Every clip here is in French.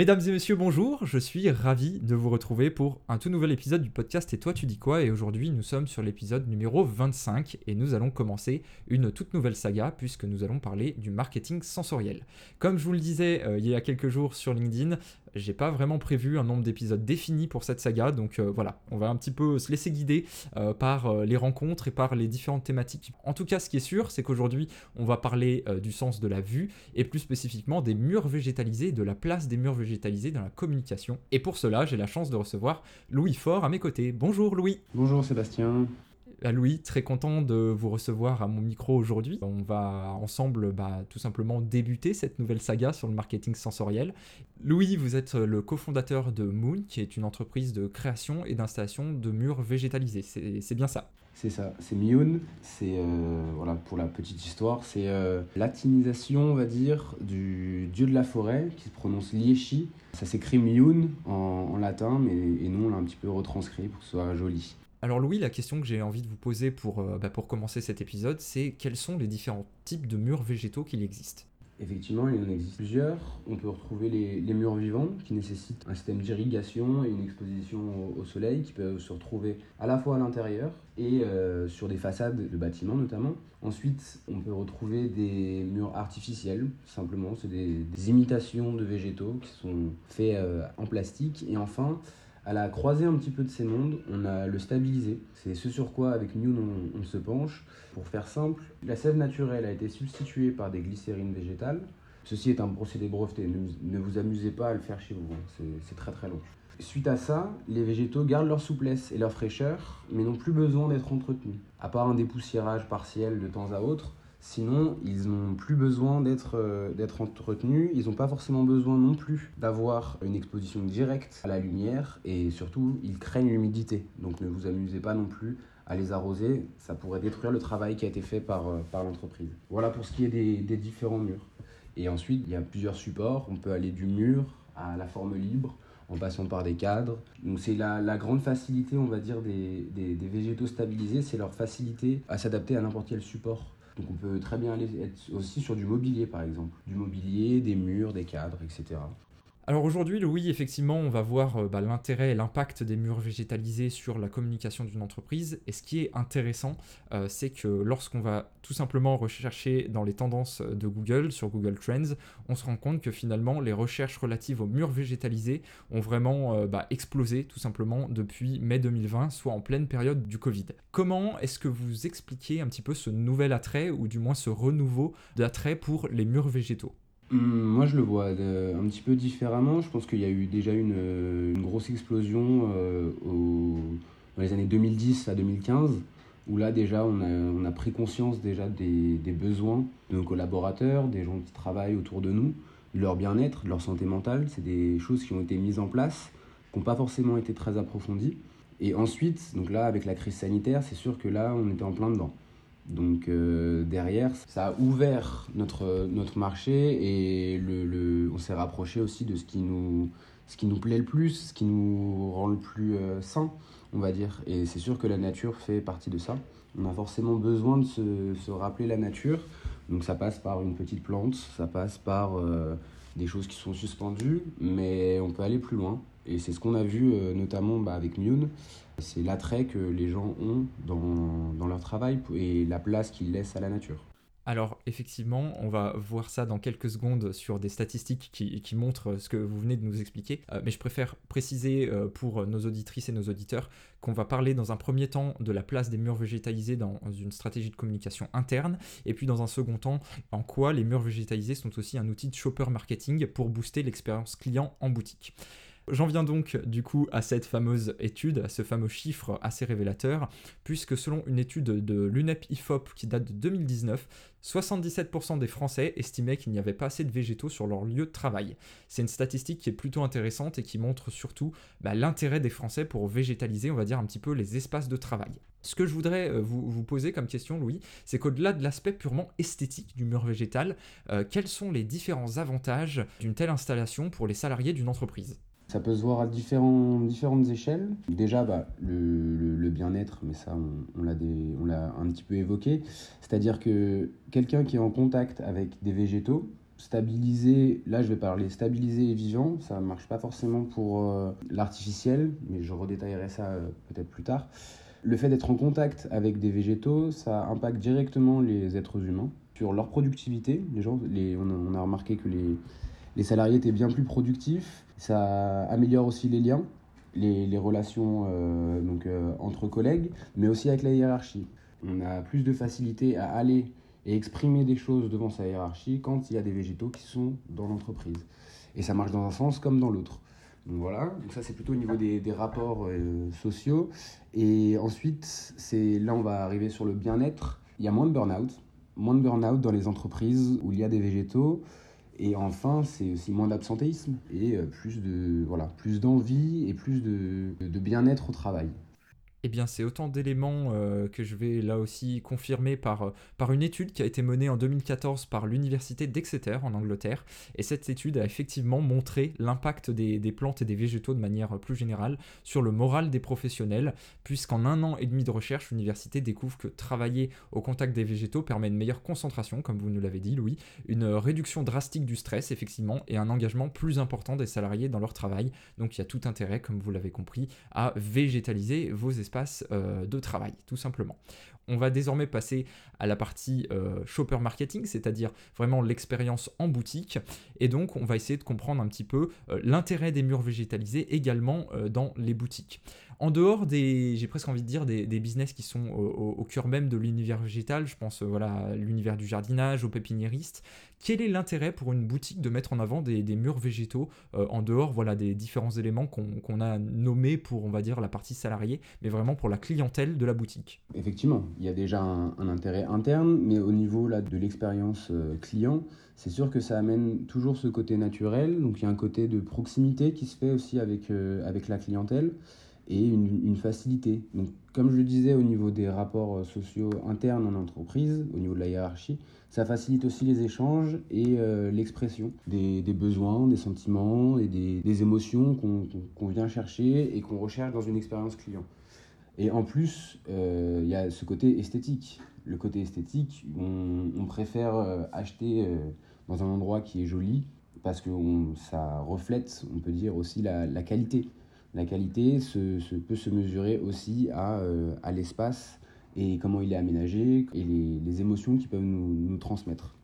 Mesdames et messieurs, bonjour, je suis ravi de vous retrouver pour un tout nouvel épisode du podcast Et toi tu dis quoi? Et aujourd'hui nous sommes sur l'épisode numéro 25 et nous allons commencer une toute nouvelle saga puisque nous allons parler du marketing sensoriel. Comme je vous le disais euh, il y a quelques jours sur LinkedIn, j'ai pas vraiment prévu un nombre d'épisodes défini pour cette saga, donc euh, voilà, on va un petit peu se laisser guider euh, par les rencontres et par les différentes thématiques. En tout cas, ce qui est sûr, c'est qu'aujourd'hui, on va parler du sens de la vue et plus spécifiquement des murs végétalisés, de la place des murs végétalisés dans la communication. Et pour cela, j'ai la chance de recevoir Louis Faure à mes côtés. Bonjour Louis. Bonjour Sébastien. Ah, Louis, très content de vous recevoir à mon micro aujourd'hui. On va ensemble bah, tout simplement débuter cette nouvelle saga sur le marketing sensoriel. Louis, vous êtes le cofondateur de Moon, qui est une entreprise de création et d'installation de murs végétalisés. C'est bien ça? C'est ça, c'est Mioun, c'est, euh, voilà, pour la petite histoire, c'est euh, latinisation, on va dire, du dieu de la forêt, qui se prononce Liechi. Ça s'écrit Mioun en, latin, mais et nous on l'a un petit peu retranscrit pour que ce soit joli. Alors Louis, la question que j'ai envie de vous poser pour, euh, bah, pour commencer cet épisode, c'est quels sont les différents types de murs végétaux qu'il existe Effectivement, il en existe plusieurs. On peut retrouver les, murs vivants qui nécessitent un système d'irrigation et une exposition au, soleil qui peuvent se retrouver à la fois à l'intérieur et euh, sur des façades de bâtiments notamment. Ensuite, on peut retrouver des murs artificiels, simplement, c'est des, imitations de végétaux qui sont faits euh, en plastique. Et enfin, à la croisée un petit peu de ces mondes, on a le stabilisé. C'est ce sur quoi, avec New, on, se penche. Pour faire simple, la sève naturelle a été substituée par des glycérines végétales. Ceci est un procédé breveté, ne, vous amusez pas à le faire chez vous, hein. c'est très très long. Suite à ça, les végétaux gardent leur souplesse et leur fraîcheur, mais n'ont plus besoin d'être entretenus. À part un dépoussiérage partiel de temps à autre, Sinon, ils n'ont plus besoin euh, d'être entretenus, ils n'ont pas forcément besoin non plus d'avoir une exposition directe à la lumière et surtout, ils craignent l'humidité. Donc ne vous amusez pas non plus à les arroser, ça pourrait détruire le travail qui a été fait par, euh, par l'entreprise. Voilà pour ce qui est des, différents murs. Et ensuite, il y a plusieurs supports, on peut aller du mur à la forme libre, en passant par des cadres. Donc c'est la, grande facilité, on va dire, des, des végétaux stabilisés, c'est leur facilité à s'adapter à n'importe quel support. Donc on peut très bien aller être aussi sur du mobilier par exemple. Du mobilier, des murs, des cadres, etc. Alors aujourd'hui, oui, effectivement, on va voir euh, bah, l'intérêt et l'impact des murs végétalisés sur la communication d'une entreprise. Et ce qui est intéressant, euh, c'est que lorsqu'on va tout simplement rechercher dans les tendances de Google, sur Google Trends, on se rend compte que finalement, les recherches relatives aux murs végétalisés ont vraiment euh, bah, explosé tout simplement depuis mai 2020, soit en pleine période du Covid. Comment est-ce que vous expliquez un petit peu ce nouvel attrait, ou du moins ce renouveau d'attrait pour les murs végétaux? Moi, je le vois un petit peu différemment. Je pense qu'il y a eu déjà une, euh, grosse explosion euh, dans les années 2010 à 2015, où là, déjà, on a, pris conscience déjà des, des, besoins de nos collaborateurs, des gens qui travaillent autour de nous, de leur bien-être, de leur santé mentale. C'est des choses qui ont été mises en place, qui n'ont pas forcément été très approfondies. Et ensuite, donc là, avec la crise sanitaire, c'est sûr que là, on était en plein dedans. Donc euh, derrière, ça a ouvert notre, marché et on s'est rapproché aussi de ce qui, nous, plaît le plus, ce qui nous rend le plus euh, sain, on va dire. Et c'est sûr que la nature fait partie de ça. On a forcément besoin de se, se rappeler la nature. Donc ça passe par une petite plante, ça passe par euh, des choses qui sont suspendues, mais on peut aller plus loin. Et c'est ce qu'on a vu notamment bah, avec Mune. C'est l'attrait que les gens ont dans, leur travail et la place qu'ils laissent à la nature. Alors effectivement, on va voir ça dans quelques secondes sur des statistiques qui, qui montrent ce que vous venez de nous expliquer, euh, mais je préfère préciser euh, pour nos auditrices et nos auditeurs qu'on va parler dans un premier temps de la place des murs végétalisés dans une stratégie de communication interne, et puis dans un second temps en quoi les murs végétalisés sont aussi un outil de shopper marketing pour booster l'expérience client en boutique. J'en viens donc du coup à cette fameuse étude, à ce fameux chiffre assez révélateur, puisque selon une étude de l'UNEP IFOP qui date de 2019, 77% des Français estimaient qu'il n'y avait pas assez de végétaux sur leur lieu de travail. C'est une statistique qui est plutôt intéressante et qui montre surtout bah, l'intérêt des Français pour végétaliser, on va dire, un petit peu les espaces de travail. Ce que je voudrais euh, vous, poser comme question, Louis, c'est qu'au-delà de l'aspect purement esthétique du mur végétal, euh, quels sont les différents avantages d'une telle installation pour les salariés d'une entreprise? Ça peut se voir à différentes échelles. Déjà, bah, le, bien-être, mais ça, on, l'a un petit peu évoqué. C'est-à-dire que quelqu'un qui est en contact avec des végétaux, stabiliser, là je vais parler stabiliser et vivant, ça ne marche pas forcément pour euh, l'artificiel, mais je redétaillerai ça euh, peut-être plus tard. Le fait d'être en contact avec des végétaux, ça impacte directement les êtres humains sur leur productivité. Les gens, on, a, remarqué que les, les, salariés étaient bien plus productifs. Ça améliore aussi les liens, les, relations euh, donc, entre collègues, mais aussi avec la hiérarchie. On a plus de facilité à aller et exprimer des choses devant sa hiérarchie quand il y a des végétaux qui sont dans l'entreprise. Et ça marche dans un sens comme dans l'autre. Donc voilà, donc ça c'est plutôt au niveau des, des rapports euh, sociaux. Et ensuite, c'est là on va arriver sur le bien-être. Il y a moins de burn-out, moins de burn-out dans les entreprises où il y a des végétaux. Et enfin, c'est aussi moins d'absentéisme et euh, plus d'envie et plus de bien-être au travail. Eh bien, c'est autant d'éléments euh, que je vais là aussi confirmer par, euh, par une étude qui a été menée en 2014 par l'université d'Exeter en Angleterre. Et cette étude a effectivement montré l'impact des, des, plantes et des végétaux de manière plus générale sur le moral des professionnels, puisqu'en un an et demi de recherche, l'université découvre que travailler au contact des végétaux permet une meilleure concentration, comme vous nous l'avez dit, Louis, une réduction drastique du stress, effectivement, et un engagement plus important des salariés dans leur travail. Donc il y a tout intérêt, comme vous l'avez compris, à végétaliser vos espaces euh, de travail, tout simplement. On va désormais passer à la partie euh, shopper marketing, c'est-à-dire vraiment l'expérience en boutique. Et donc, on va essayer de comprendre un petit peu euh, l'intérêt des murs végétalisés également dans les boutiques. En dehors des, j'ai presque envie de dire, des, business qui sont au, cœur même de l'univers végétal, je pense voilà, à l'univers du jardinage, aux pépiniéristes, quel est l'intérêt pour une boutique de mettre en avant des, murs végétaux euh, en dehors voilà, des différents éléments qu'on a nommés pour, on va dire, la partie salariée, mais vraiment pour la clientèle de la boutique? Effectivement, il y a déjà un, intérêt interne, mais au niveau là, de l'expérience euh, client, c'est sûr que ça amène toujours ce côté naturel, donc il y a un côté de proximité qui se fait aussi avec, euh, avec la clientèle et une, facilité. Donc, comme je le disais, au niveau des rapports euh, sociaux internes en entreprise, au niveau de la hiérarchie, ça facilite aussi les échanges et l'expression des, besoins, des sentiments et des, émotions qu'on vient chercher et qu'on recherche dans une expérience client. Et en plus, euh, il y a ce côté esthétique. Le côté esthétique, on, préfère acheter dans un endroit qui est joli parce que ça reflète, on peut dire aussi, la qualité la qualité se, peut se mesurer aussi à, euh, l'espace et comment il est aménagé et les, émotions qu'il peut nous, nous transmettre.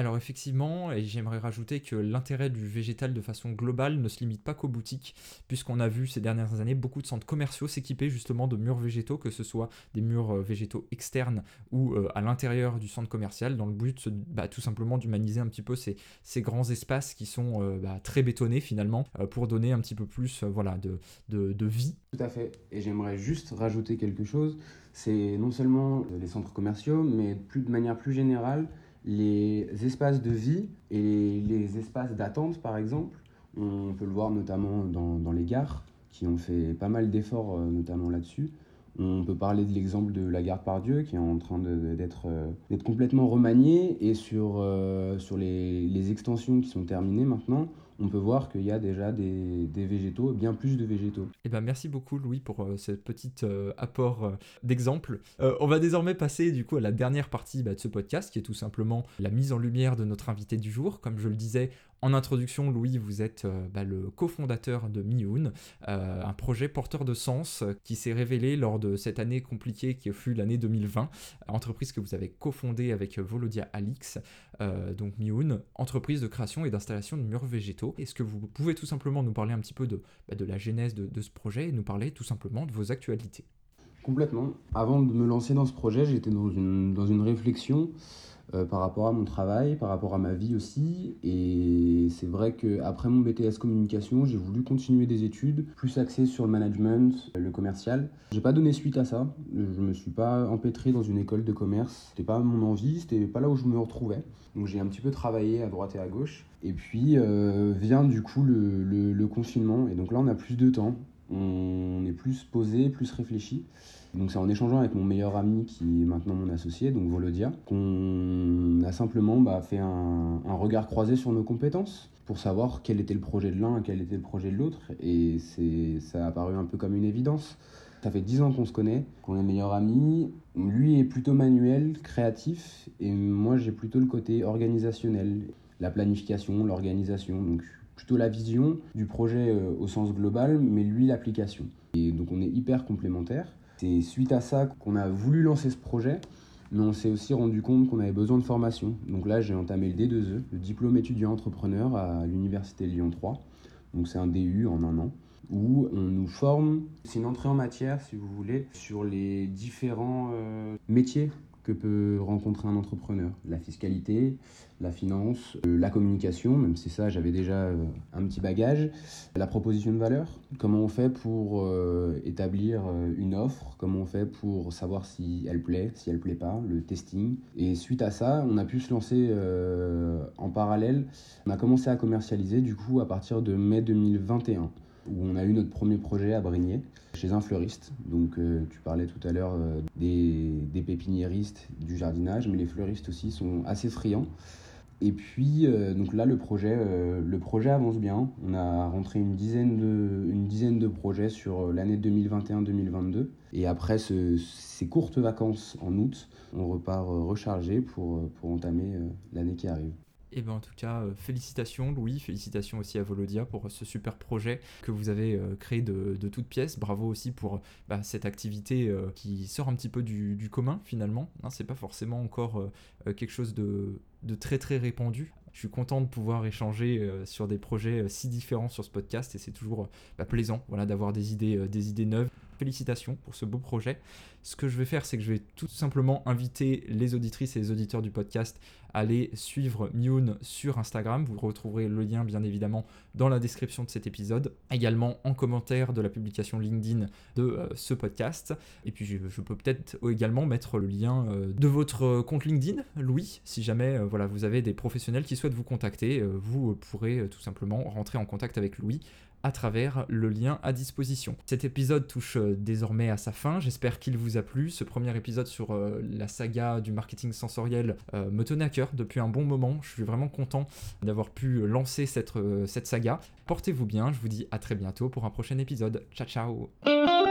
Alors effectivement, et j'aimerais rajouter que l'intérêt du végétal de façon globale ne se limite pas qu'aux boutiques, puisqu'on a vu ces dernières années beaucoup de centres commerciaux s'équiper justement de murs végétaux, que ce soit des murs euh, végétaux externes ou euh, à l'intérieur du centre commercial, dans le but bah, tout simplement d'humaniser un petit peu ces, grands espaces qui sont euh, bah, très bétonnés finalement, pour donner un petit peu plus voilà, de, de, de vie. Tout à fait, et j'aimerais juste rajouter quelque chose, c'est non seulement les centres commerciaux, mais plus, de manière plus générale, les espaces de vie et les espaces d'attente, par exemple, on peut le voir notamment dans, dans les gares, qui ont fait pas mal d'efforts, euh, notamment là-dessus. On peut parler de l'exemple de la gare Pardieu, qui est en train euh, d'être complètement remaniée, et sur, euh, les, extensions qui sont terminées maintenant, on peut voir qu'il y a déjà des, végétaux, bien plus de végétaux. Eh ben, merci beaucoup Louis pour euh, ce petit apport d'exemple. on va désormais passer du coup à la dernière partie bah, de ce podcast qui est tout simplement la mise en lumière de notre invité du jour. Comme je le disais, en introduction, Louis, vous êtes euh, bah, le cofondateur de Mioun, euh, un projet porteur de sens qui s'est révélé lors de cette année compliquée qui fut l'année 2020, entreprise que vous avez cofondée avec Volodia Alix, euh, donc Mioun, entreprise de création et d'installation de murs végétaux. Est-ce que vous pouvez tout simplement nous parler un petit peu de, bah, la genèse de, ce projet et nous parler tout simplement de vos actualités? Complètement. Avant de me lancer dans ce projet, j'étais dans une réflexion euh, par rapport à mon travail, par rapport à ma vie aussi. Et c'est vrai qu'après mon BTS communication, j'ai voulu continuer des études plus axées sur le management, le commercial. J'ai pas donné suite à ça. Je me suis pas empêtré dans une école de commerce. C'était pas mon envie, c'était pas là où je me retrouvais. Donc j'ai un petit peu travaillé à droite et à gauche. Et puis euh, vient du coup le, le confinement. Et donc là, on a plus de temps. On est plus posé, plus réfléchi. Donc c'est en échangeant avec mon meilleur ami qui est maintenant mon associé, donc Volodia, qu'on a simplement bah, fait un, regard croisé sur nos compétences pour savoir quel était le projet de l'un et quel était le projet de l'autre. Et ça a apparu un peu comme une évidence. Ça fait dix ans qu'on se connaît, qu'on est meilleurs amis. Lui est plutôt manuel, créatif, et moi j'ai plutôt le côté organisationnel. la planification, l'organisation. Donc plutôt la vision du projet au sens global, mais lui l'application. Et donc on est hyper complémentaires. C'est suite à ça qu'on a voulu lancer ce projet, mais on s'est aussi rendu compte qu'on avait besoin de formation. Donc là, j'ai entamé le D2E, le diplôme étudiant entrepreneur à l'Université Lyon 3. Donc c'est un DU en un an où on nous forme, c'est une entrée en matière si vous voulez, sur les différents euh, métiers peut rencontrer un entrepreneur. La fiscalité, la finance, euh, la communication, même si ça j'avais déjà euh, un petit bagage, la proposition de valeur, comment on fait pour euh, établir une offre, comment on fait pour savoir si elle plaît, si elle plaît pas, le testing. Et suite à ça, on a pu se lancer en parallèle. On a commencé à commercialiser du coup à partir de mai 2021 où on a eu notre premier projet à Brigné, chez un fleuriste. Donc euh, tu parlais tout à l'heure euh, des, pépiniéristes, du jardinage, mais les fleuristes aussi sont assez friands. Et puis euh, donc là le projet, le projet avance bien. On a rentré une dizaine de, une dizaine de projets sur l'année 2021-2022. Et après ces courtes vacances en août, on repart rechargé pour, pour entamer l'année qui arrive. Et eh ben en tout cas, euh, félicitations Louis, félicitations aussi à Volodia pour ce super projet que vous avez euh, créé de, toutes pièces. Bravo aussi pour bah, cette activité euh, qui sort un petit peu du, commun finalement. Hein, c'est pas forcément encore quelque chose de, très très répandu. Je suis content de pouvoir échanger sur des projets si différents sur ce podcast et c'est toujours bah, plaisant voilà, d'avoir des idées, des idées neuves félicitations pour ce beau projet. Ce que je vais faire, c'est que je vais tout simplement inviter les auditrices et les auditeurs du podcast à aller suivre Mune sur Instagram. Vous retrouverez le lien, bien évidemment, dans la description de cet épisode. Également en commentaire de la publication LinkedIn de euh, ce podcast. Et puis, je, peux peut-être également mettre le lien euh, de votre compte LinkedIn, Louis, si jamais euh, voilà, vous avez des professionnels qui souhaitent vous contacter. vous pourrez tout simplement rentrer en contact avec Louis à travers le lien à disposition. Cet épisode touche euh, désormais à sa fin, j'espère qu'il vous a plu. Ce premier épisode sur euh, la saga du marketing sensoriel euh, me tenait à cœur depuis un bon moment. Je suis vraiment content d'avoir pu lancer cette, cette saga. Portez-vous bien, je vous dis à très bientôt pour un prochain épisode. Ciao ciao